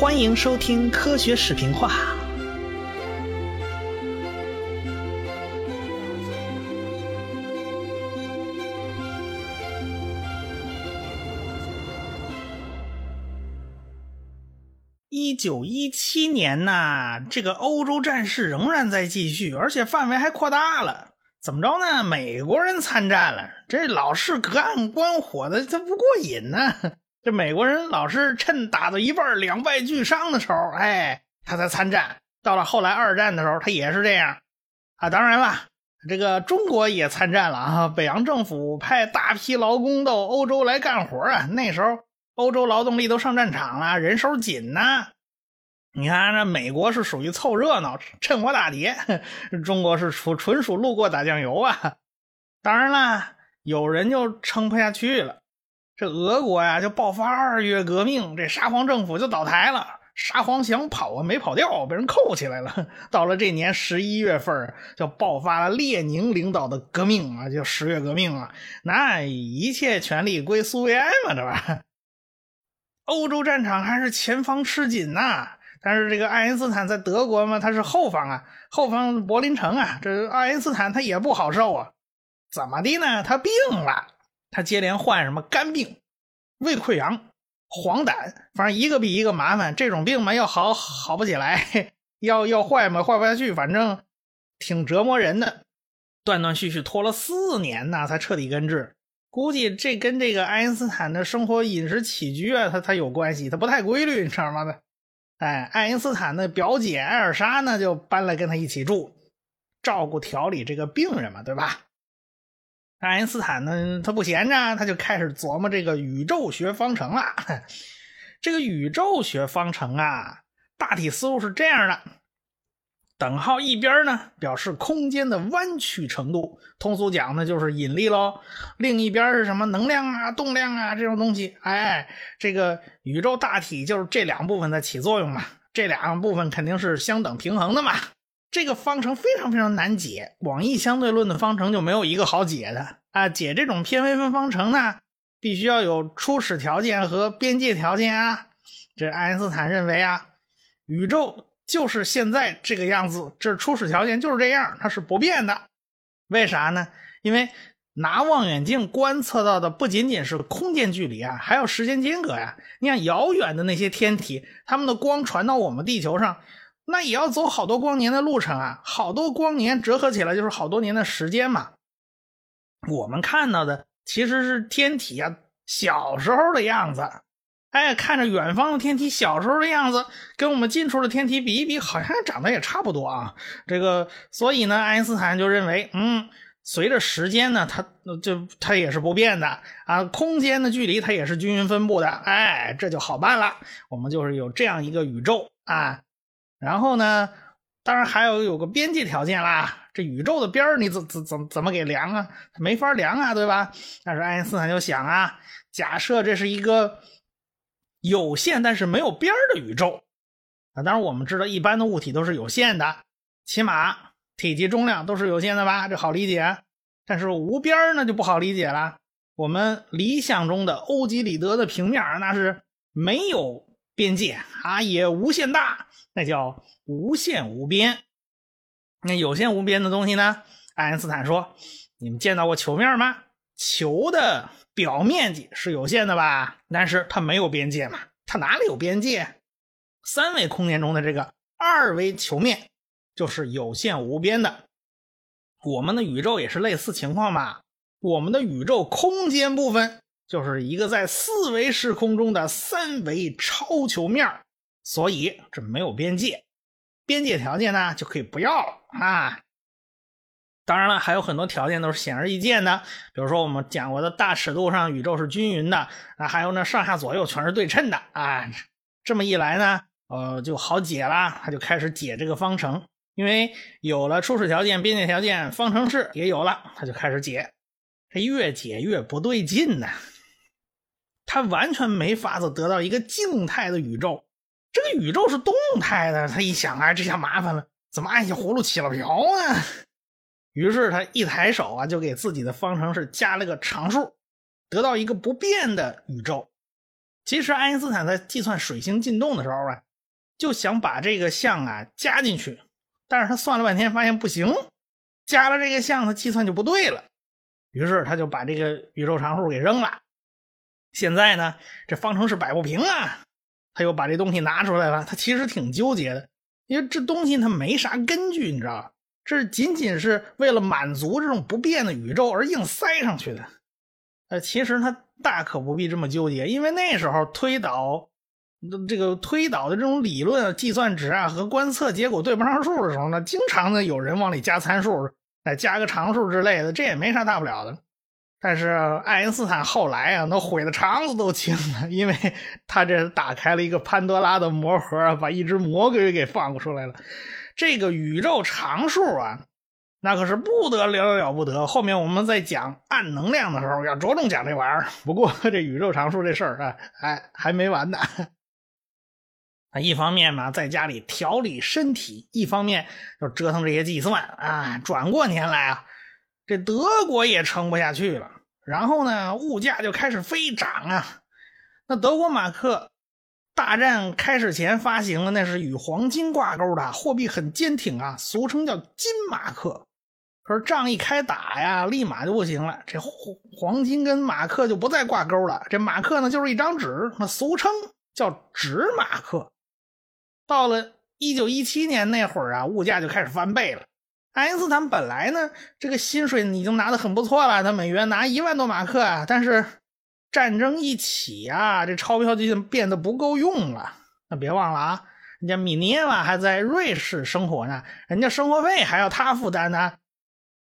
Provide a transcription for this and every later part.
欢迎收听科学视频化。一九一七年呐，这个欧洲战事仍然在继续，而且范围还扩大了。怎么着呢？美国人参战了，这老是隔岸观火的，他不过瘾呢。这美国人老是趁打到一半两败俱伤的时候，哎，他才参战。到了后来二战的时候，他也是这样啊。当然了，这个中国也参战了啊。北洋政府派大批劳工到欧洲来干活啊。那时候欧洲劳动力都上战场了，人手紧呐。你看，这美国是属于凑热闹、趁火打劫，中国是纯纯属路过打酱油啊。当然啦，有人就撑不下去了，这俄国呀就爆发二月革命，这沙皇政府就倒台了。沙皇想跑啊，没跑掉，被人扣起来了。到了这年十一月份，就爆发了列宁领导的革命啊，就十月革命啊。那一切权力归苏维埃嘛，对吧？欧洲战场还是前方吃紧呐。但是这个爱因斯坦在德国嘛，他是后方啊，后方柏林城啊，这爱因斯坦他也不好受啊。怎么的呢？他病了，他接连患什么肝病、胃溃疡、黄疸，反正一个比一个麻烦。这种病嘛，要好好不起来，要要坏嘛，坏不下去，反正挺折磨人的。断断续续拖了四年呢，才彻底根治。估计这跟这个爱因斯坦的生活饮食起居啊，他他有关系，他不太规律，你知道吗？哎，爱因斯坦的表姐艾尔莎呢，就搬来跟他一起住，照顾调理这个病人嘛，对吧？爱因斯坦呢，他不闲着，他就开始琢磨这个宇宙学方程了。这个宇宙学方程啊，大体思路是这样的。等号一边呢表示空间的弯曲程度，通俗讲呢就是引力喽。另一边是什么能量啊、动量啊这种东西。哎，这个宇宙大体就是这两部分在起作用嘛。这两部分肯定是相等平衡的嘛。这个方程非常非常难解，广义相对论的方程就没有一个好解的啊。解这种偏微分方程呢，必须要有初始条件和边界条件啊。这爱因斯坦认为啊，宇宙。就是现在这个样子，这初始条件就是这样，它是不变的。为啥呢？因为拿望远镜观测到的不仅仅是空间距离啊，还有时间间隔呀。你看遥远的那些天体，它们的光传到我们地球上，那也要走好多光年的路程啊，好多光年折合起来就是好多年的时间嘛。我们看到的其实是天体啊小时候的样子。哎，看着远方的天体小时候的样子，跟我们近处的天体比一比，好像长得也差不多啊。这个，所以呢，爱因斯坦就认为，嗯，随着时间呢，它就它也是不变的啊，空间的距离它也是均匀分布的。哎，这就好办了，我们就是有这样一个宇宙啊。然后呢，当然还有有个边界条件啦，这宇宙的边你怎怎怎怎么给量啊？没法量啊，对吧？但是爱因斯坦就想啊，假设这是一个。有限但是没有边的宇宙啊，当然我们知道一般的物体都是有限的，起码体积、重量都是有限的吧？这好理解。但是无边那就不好理解了。我们理想中的欧几里得的平面那是没有边界啊，也无限大，那叫无限无边。那有限无边的东西呢？爱因斯坦说：“你们见到过球面吗？球的。”表面积是有限的吧，但是它没有边界嘛，它哪里有边界？三维空间中的这个二维球面就是有限无边的。我们的宇宙也是类似情况嘛，我们的宇宙空间部分就是一个在四维时空中的三维超球面，所以这没有边界，边界条件呢就可以不要了啊。当然了，还有很多条件都是显而易见的，比如说我们讲过的大尺度上宇宙是均匀的啊，还有呢上下左右全是对称的啊，这么一来呢，呃就好解了，他就开始解这个方程，因为有了初始条件、边界条件，方程式也有了，他就开始解，这越解越不对劲呢，他完全没法子得到一个静态的宇宙，这个宇宙是动态的，他一想啊，这下麻烦了，怎么按下葫芦起了瓢呢？于是他一抬手啊，就给自己的方程式加了个常数，得到一个不变的宇宙。其实爱因斯坦在计算水星进动的时候啊，就想把这个项啊加进去，但是他算了半天发现不行，加了这个项他计算就不对了，于是他就把这个宇宙常数给扔了。现在呢，这方程式摆不平啊，他又把这东西拿出来了。他其实挺纠结的，因为这东西它没啥根据，你知道这仅仅是为了满足这种不变的宇宙而硬塞上去的。呃，其实他大可不必这么纠结，因为那时候推导这个推导的这种理论、计算值啊和观测结果对不上数的时候呢，经常的有人往里加参数，再加个常数之类的，这也没啥大不了的。但是爱因斯坦后来啊，那悔得肠子都青了，因为他这打开了一个潘多拉的魔盒，把一只魔鬼给放出来了。这个宇宙常数啊，那可是不得了了不得。后面我们在讲暗能量的时候，要着重讲这玩意儿。不过这宇宙常数这事儿啊，还还没完呢。啊，一方面嘛，在家里调理身体，一方面就折腾这些计算啊。转过年来啊。这德国也撑不下去了，然后呢，物价就开始飞涨啊。那德国马克大战开始前发行的那是与黄金挂钩的货币，很坚挺啊，俗称叫金马克。可是仗一开打呀，立马就不行了，这黄黄金跟马克就不再挂钩了。这马克呢，就是一张纸，那俗称叫纸马克。到了一九一七年那会儿啊，物价就开始翻倍了。爱因斯坦本来呢，这个薪水已经拿的很不错了，他每月拿一万多马克啊。但是战争一起啊，这钞票就变得不够用了。那别忘了啊，人家米涅瓦还在瑞士生活呢，人家生活费还要他负担呢。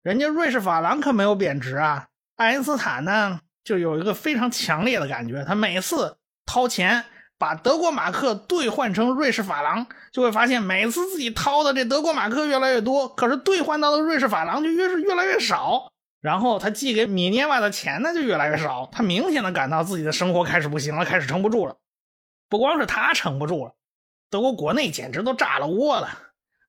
人家瑞士法郎可没有贬值啊。爱因斯坦呢，就有一个非常强烈的感觉，他每次掏钱。把德国马克兑换成瑞士法郎，就会发现每次自己掏的这德国马克越来越多，可是兑换到的瑞士法郎就越是越来越少。然后他寄给米涅瓦的钱呢就越来越少，他明显的感到自己的生活开始不行了，开始撑不住了。不光是他撑不住了，德国国内简直都炸了窝了。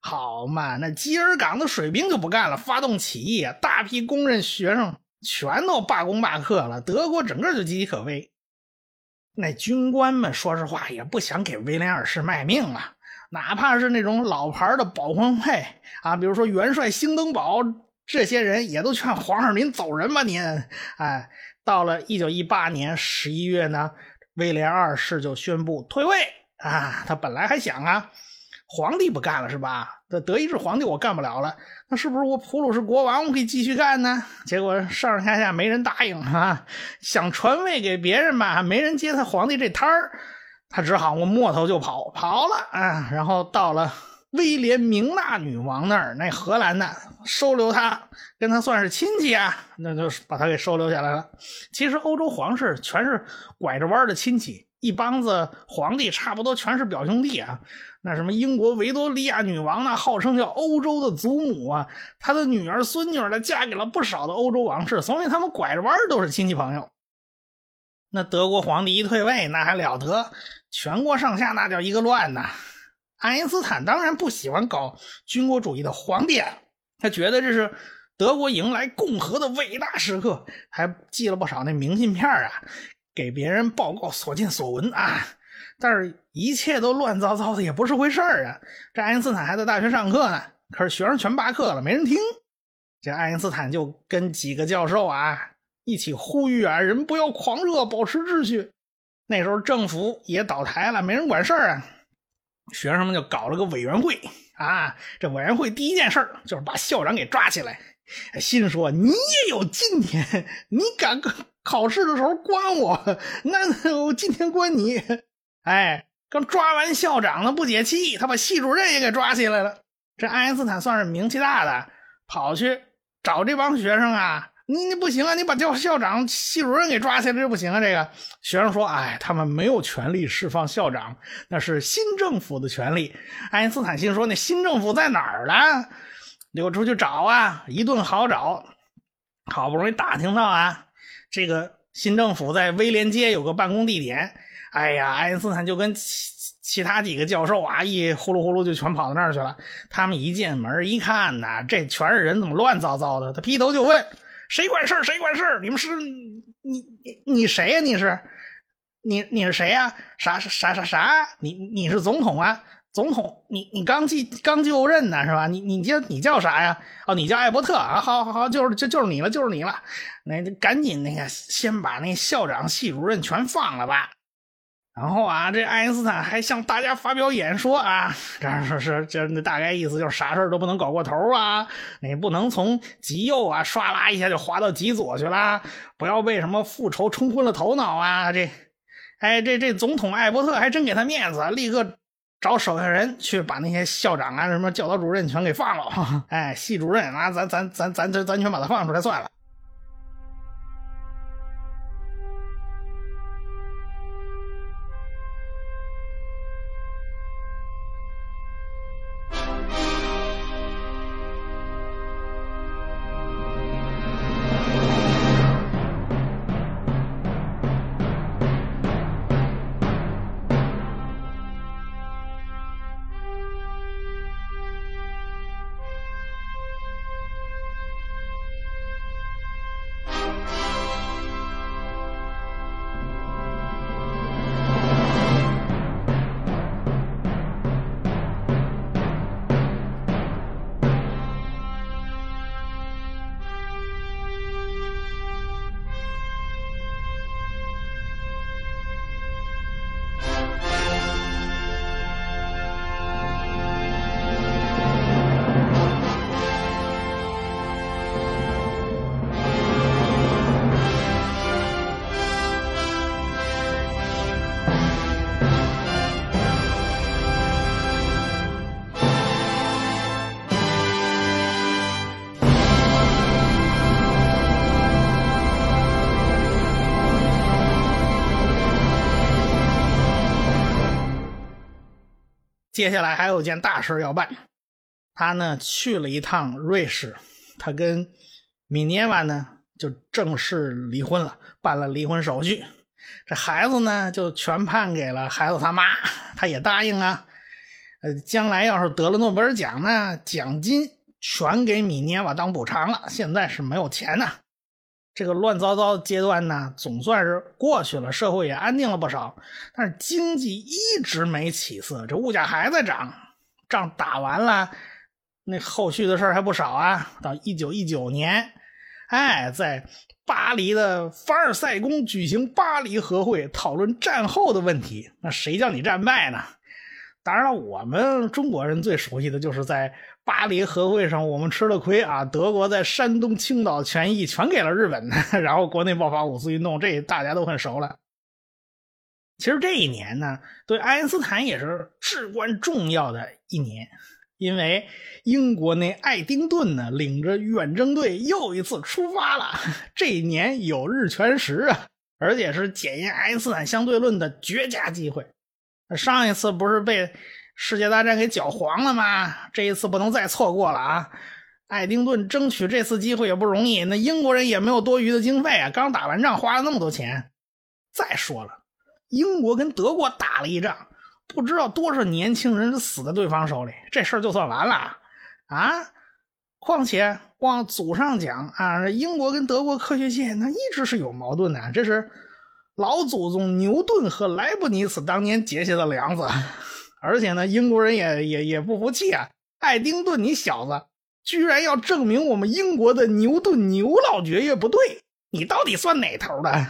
好嘛，那基尔港的水兵就不干了，发动起义，大批工人学生全都罢工罢课了，德国整个就岌岌可危。那军官们说实话也不想给威廉二世卖命啊，哪怕是那种老牌的保皇派啊，比如说元帅兴登堡这些人，也都劝皇上您走人吧您。哎，到了一九一八年十一月呢，威廉二世就宣布退位啊。他本来还想啊。皇帝不干了是吧？这德意志皇帝我干不了了，那是不是我普鲁士国王我可以继续干呢？结果上上下下没人答应啊！想传位给别人吧，没人接他皇帝这摊儿，他只好我摸头就跑，跑了啊！然后到了威廉明娜女王那儿，那荷兰的收留他，跟他算是亲戚啊，那就把他给收留下来了。其实欧洲皇室全是拐着弯的亲戚。一帮子皇帝差不多全是表兄弟啊，那什么英国维多利亚女王呢，号称叫欧洲的祖母啊，她的女儿孙女呢嫁给了不少的欧洲王室，所以他们拐着弯都是亲戚朋友。那德国皇帝一退位，那还了得，全国上下那叫一个乱呐。爱因斯坦当然不喜欢搞军国主义的皇帝，他觉得这是德国迎来共和的伟大时刻，还寄了不少那明信片啊。给别人报告所见所闻啊，但是一切都乱糟糟的，也不是回事儿啊。这爱因斯坦还在大学上课呢，可是学生全罢课了，没人听。这爱因斯坦就跟几个教授啊一起呼吁啊，人不要狂热，保持秩序。那时候政府也倒台了，没人管事儿啊。学生们就搞了个委员会啊，这委员会第一件事就是把校长给抓起来，心说你也有今天，你敢？考试的时候关我，那我今天关你。哎，刚抓完校长呢，不解气，他把系主任也给抓起来了。这爱因斯坦算是名气大的，跑去找这帮学生啊，你你不行啊，你把教校长、系主任给抓起来这不行啊。这个学生说，哎，他们没有权利释放校长，那是新政府的权利。爱因斯坦心说，那新政府在哪儿呢？给我出去找啊，一顿好找，好不容易打听到啊。这个新政府在威廉街有个办公地点，哎呀，爱因斯坦就跟其其他几个教授啊，一呼噜呼噜就全跑到那儿去了。他们一进门一看呐，这全是人，怎么乱糟糟的？他劈头就问：“谁管事儿？谁管事儿？你们是你你你谁呀？你是你你是谁呀？啥啥啥啥？你你是总统啊？总统，你你刚继刚就任呢是吧？你你叫你叫啥呀？哦，你叫艾伯特啊？好好好，就是就就是你了，就是你了。那赶紧那个先把那校长、系主任全放了吧。然后啊，这爱因斯坦还向大家发表演说啊，这样说是这那大概意思就是啥事都不能搞过头啊，你不能从极右啊唰啦一下就滑到极左去啦，不要被什么复仇冲昏了头脑啊。这，哎，这这总统艾伯特还真给他面子，立刻。找手下人去把那些校长啊、什么教导主任全给放了，哎，系主任啊，咱咱咱咱咱咱全把他放出来算了。接下来还有件大事要办，他呢去了一趟瑞士，他跟米涅瓦呢就正式离婚了，办了离婚手续。这孩子呢就全判给了孩子他妈，他也答应啊。呃，将来要是得了诺贝尔奖呢，奖金全给米涅瓦当补偿了。现在是没有钱呐。这个乱糟糟的阶段呢，总算是过去了，社会也安定了不少。但是经济一直没起色，这物价还在涨。仗打完了，那后续的事还不少啊。到一九一九年，哎，在巴黎的凡尔赛宫举行巴黎和会，讨论战后的问题。那谁叫你战败呢？当然了，我们中国人最熟悉的就是在。巴黎和会上，我们吃了亏啊！德国在山东青岛权益全给了日本，然后国内爆发五四运动，这大家都很熟了。其实这一年呢，对爱因斯坦也是至关重要的一年，因为英国那爱丁顿呢，领着远征队又一次出发了。这一年有日全食啊，而且是检验爱因斯坦相对论的绝佳机会。上一次不是被。世界大战给搅黄了吗？这一次不能再错过了啊！爱丁顿争取这次机会也不容易，那英国人也没有多余的经费啊，刚打完仗花了那么多钱。再说了，英国跟德国打了一仗，不知道多少年轻人死在对方手里，这事儿就算完了啊！况且往祖上讲啊，英国跟德国科学界那一直是有矛盾的，这是老祖宗牛顿和莱布尼茨当年结下的梁子。而且呢，英国人也也也不服气啊！爱丁顿，你小子居然要证明我们英国的牛顿牛老爵爷不对，你到底算哪头的？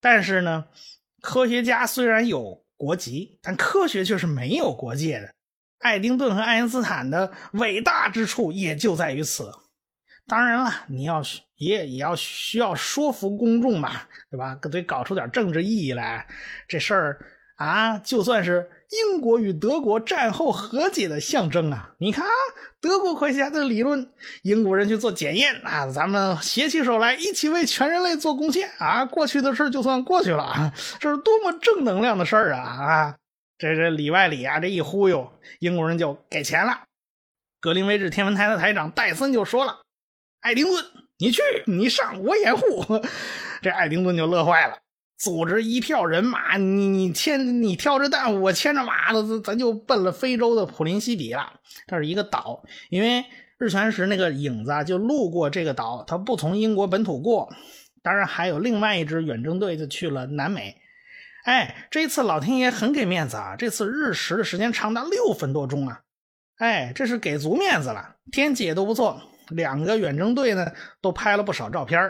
但是呢，科学家虽然有国籍，但科学却是没有国界的。爱丁顿和爱因斯坦的伟大之处也就在于此。当然了，你要也也要需要说服公众嘛，对吧？得搞出点政治意义来。这事儿啊，就算是。英国与德国战后和解的象征啊！你看，德国科学家的理论，英国人去做检验啊，咱们携起手来，一起为全人类做贡献啊！过去的事就算过去了啊，这是多么正能量的事儿啊！啊，这这里外里啊，这一忽悠，英国人就给钱了。格林威治天文台的台长戴森就说了：“爱丁顿，你去，你上，我掩护。”这爱丁顿就乐坏了。组织一票人马，你你牵你挑着担，我牵着马的，咱就奔了非洲的普林西比了。这是一个岛，因为日全食那个影子，就路过这个岛，他不从英国本土过。当然，还有另外一支远征队就去了南美。哎，这一次老天爷很给面子啊！这次日食的时间长达六分多钟啊！哎，这是给足面子了。天气也都不错，两个远征队呢都拍了不少照片。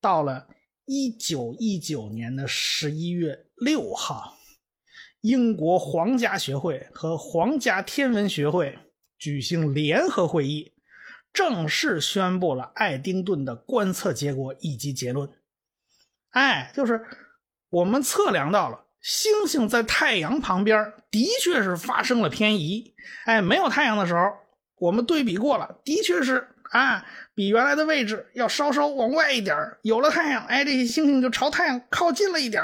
到了一九一九年的十一月六号，英国皇家学会和皇家天文学会举行联合会议，正式宣布了爱丁顿的观测结果以及结论。哎，就是。我们测量到了，星星在太阳旁边的确是发生了偏移。哎，没有太阳的时候，我们对比过了，的确是啊，比原来的位置要稍稍往外一点有了太阳，哎，这些星星就朝太阳靠近了一点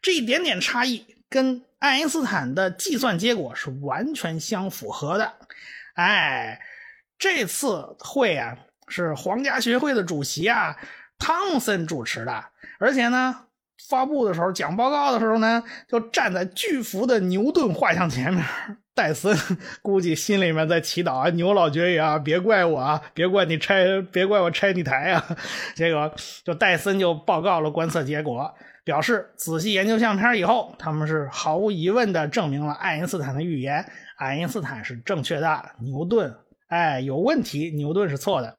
这一点点差异跟爱因斯坦的计算结果是完全相符合的。哎，这次会啊，是皇家学会的主席啊，汤姆森主持的，而且呢。发布的时候，讲报告的时候呢，就站在巨幅的牛顿画像前面。戴森估计心里面在祈祷啊，牛老爵爷啊，别怪我啊，别怪你拆，别怪我拆你台啊。结果就戴森就报告了观测结果，表示仔细研究相片以后，他们是毫无疑问的证明了爱因斯坦的预言，爱因斯坦是正确的，牛顿哎有问题，牛顿是错的。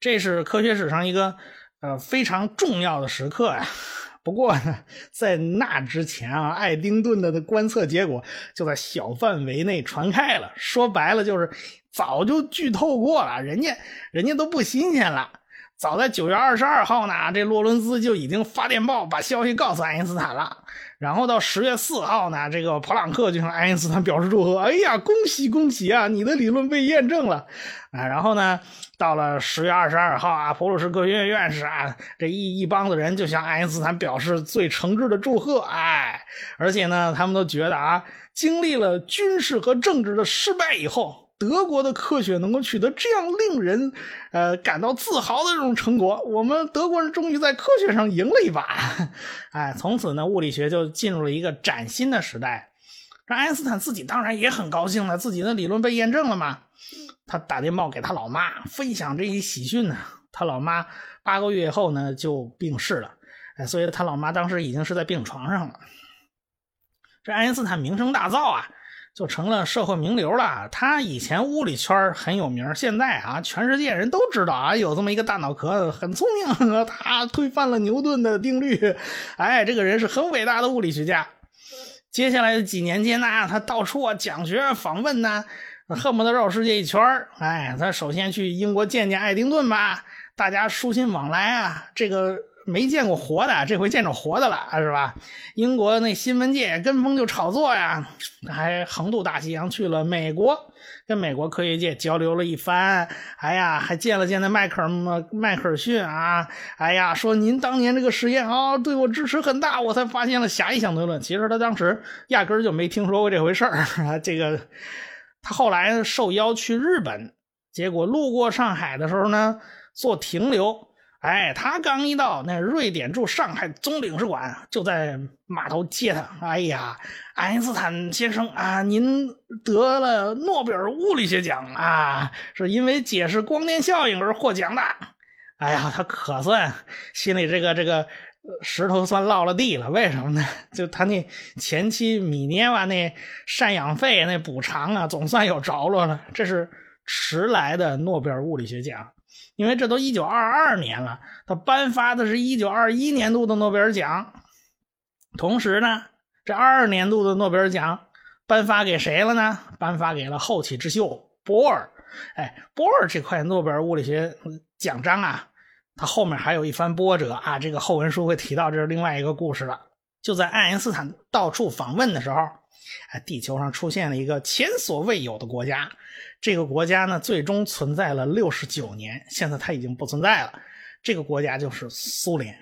这是科学史上一个。呃，非常重要的时刻呀。不过呢，在那之前啊，爱丁顿的观测结果就在小范围内传开了。说白了，就是早就剧透过了，人家人家都不新鲜了。早在九月二十二号呢，这洛伦兹就已经发电报把消息告诉爱因斯坦了。然后到十月四号呢，这个普朗克就向爱因斯坦表示祝贺：“哎呀，恭喜恭喜啊，你的理论被验证了！”啊，然后呢，到了十月二十二号啊，普鲁士科学院院士啊，这一一帮子人就向爱因斯坦表示最诚挚的祝贺。哎，而且呢，他们都觉得啊，经历了军事和政治的失败以后。德国的科学能够取得这样令人，呃感到自豪的这种成果，我们德国人终于在科学上赢了一把，哎，从此呢，物理学就进入了一个崭新的时代。这爱因斯坦自己当然也很高兴了，自己的理论被验证了嘛。他打电报给他老妈分享这一喜讯呢，他老妈八个月以后呢就病逝了，哎，所以他老妈当时已经是在病床上了。这爱因斯坦名声大噪啊。就成了社会名流了。他以前物理圈很有名，现在啊，全世界人都知道啊，有这么一个大脑壳，很聪明，他推翻了牛顿的定律。哎，这个人是很伟大的物理学家。接下来的几年间呢，他到处啊讲学访问呢，恨不得绕世界一圈哎，他首先去英国见见爱丁顿吧，大家书信往来啊，这个。没见过活的，这回见着活的了，是吧？英国那新闻界跟风就炒作呀，还横渡大西洋去了美国，跟美国科学界交流了一番。哎呀，还见了见那迈克尔迈克尔逊啊！哎呀，说您当年这个实验啊，对我支持很大，我才发现了狭义相对论。其实他当时压根就没听说过这回事儿啊。这个他后来受邀去日本，结果路过上海的时候呢，做停留。哎，他刚一到，那瑞典驻上海总领事馆就在码头接他。哎呀，爱因斯坦先生啊，您得了诺贝尔物理学奖啊，是因为解释光电效应而获奖的。哎呀，他可算心里这个这个石头算落了地了。为什么呢？就他那前妻米涅瓦那赡养费那补偿啊，总算有着落了。这是迟来的诺贝尔物理学奖。因为这都一九二二年了，他颁发的是一九二一年度的诺贝尔奖。同时呢，这二二年度的诺贝尔奖颁发给谁了呢？颁发给了后起之秀波尔。哎，波尔这块诺贝尔物理学奖章啊，它后面还有一番波折啊。这个后文书会提到，这是另外一个故事了。就在爱因斯坦到处访问的时候，哎，地球上出现了一个前所未有的国家。这个国家呢，最终存在了六十九年，现在它已经不存在了。这个国家就是苏联，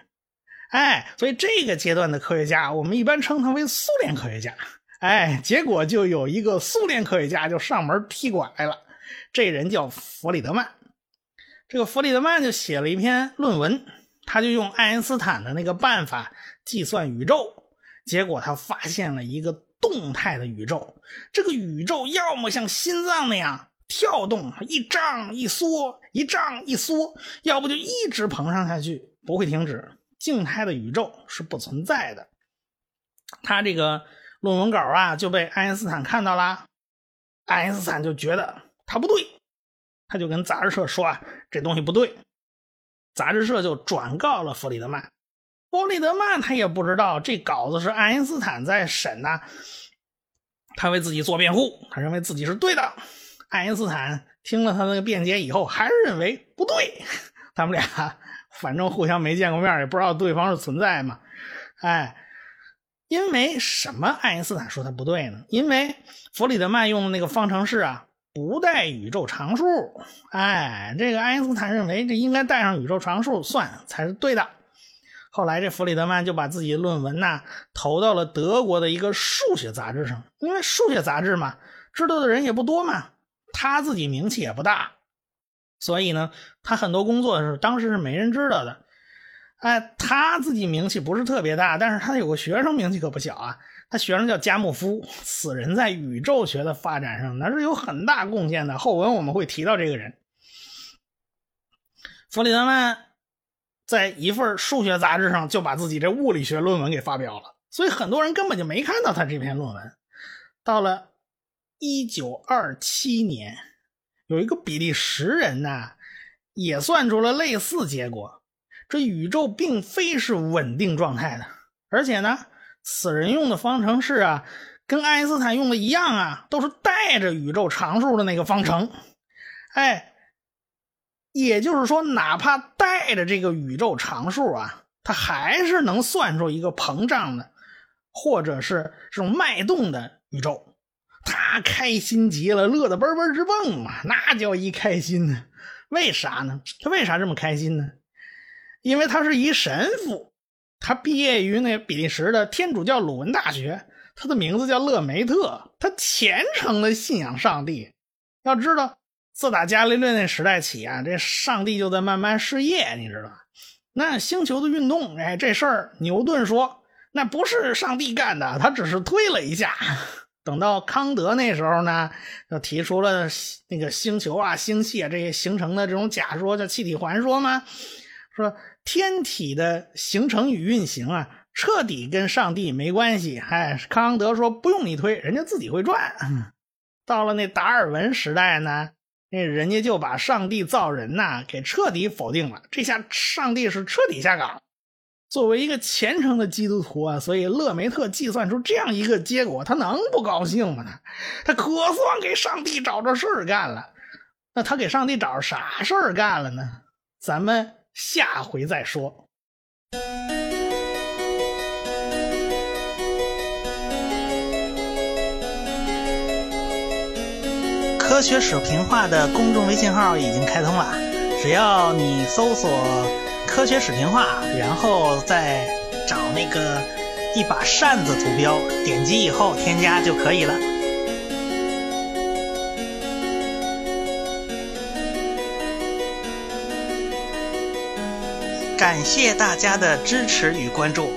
哎，所以这个阶段的科学家，我们一般称他为苏联科学家。哎，结果就有一个苏联科学家就上门踢馆来了，这人叫弗里德曼。这个弗里德曼就写了一篇论文，他就用爱因斯坦的那个办法计算宇宙，结果他发现了一个。动态的宇宙，这个宇宙要么像心脏那样跳动，一胀一缩，一胀一缩，要不就一直膨胀下去，不会停止。静态的宇宙是不存在的。他这个论文稿啊就被爱因斯坦看到了，爱因斯坦就觉得他不对，他就跟杂志社说啊，这东西不对。杂志社就转告了弗里德曼，弗里德曼他也不知道这稿子是爱因斯坦在审呐，他为自己做辩护，他认为自己是对的。爱因斯坦听了他那个辩解以后，还是认为不对。他们俩 反正互相没见过面，也不知道对方是存在嘛。哎，因为什么？爱因斯坦说他不对呢？因为弗里德曼用的那个方程式啊。不带宇宙常数，哎，这个爱因斯坦认为这应该带上宇宙常数算才是对的。后来这弗里德曼就把自己的论文呐投到了德国的一个数学杂志上，因为数学杂志嘛，知道的人也不多嘛，他自己名气也不大，所以呢，他很多工作是当时是没人知道的。哎，他自己名气不是特别大，但是他有个学生名气可不小啊。他学生叫加莫夫，此人在宇宙学的发展上那是有很大贡献的。后文我们会提到这个人。弗里德曼在一份数学杂志上就把自己这物理学论文给发表了，所以很多人根本就没看到他这篇论文。到了一九二七年，有一个比利时人呐，也算出了类似结果。这宇宙并非是稳定状态的，而且呢。此人用的方程式啊，跟爱因斯坦用的一样啊，都是带着宇宙常数的那个方程。哎，也就是说，哪怕带着这个宇宙常数啊，它还是能算出一个膨胀的，或者是这种脉动的宇宙。他开心极了，乐得嘣嘣直蹦嘛，那叫一开心呢。为啥呢？他为啥这么开心呢？因为他是一神父。他毕业于那比利时的天主教鲁文大学，他的名字叫勒梅特，他虔诚的信仰上帝。要知道，自打伽利略那时代起啊，这上帝就在慢慢失业，你知道吧？那星球的运动，哎，这事儿牛顿说那不是上帝干的，他只是推了一下。等到康德那时候呢，就提出了那个星球啊、星系啊这些形成的这种假说，叫气体环说吗？说。天体的形成与运行啊，彻底跟上帝没关系。哎，康德说不用你推，人家自己会转。到了那达尔文时代呢，那人家就把上帝造人呐给彻底否定了。这下上帝是彻底下岗。作为一个虔诚的基督徒啊，所以勒梅特计算出这样一个结果，他能不高兴吗？他他可算给上帝找着事儿干了。那他给上帝找着啥事儿干了呢？咱们。下回再说。科学史评话的公众微信号已经开通了，只要你搜索“科学史评话”，然后再找那个一把扇子图标，点击以后添加就可以了。感谢大家的支持与关注。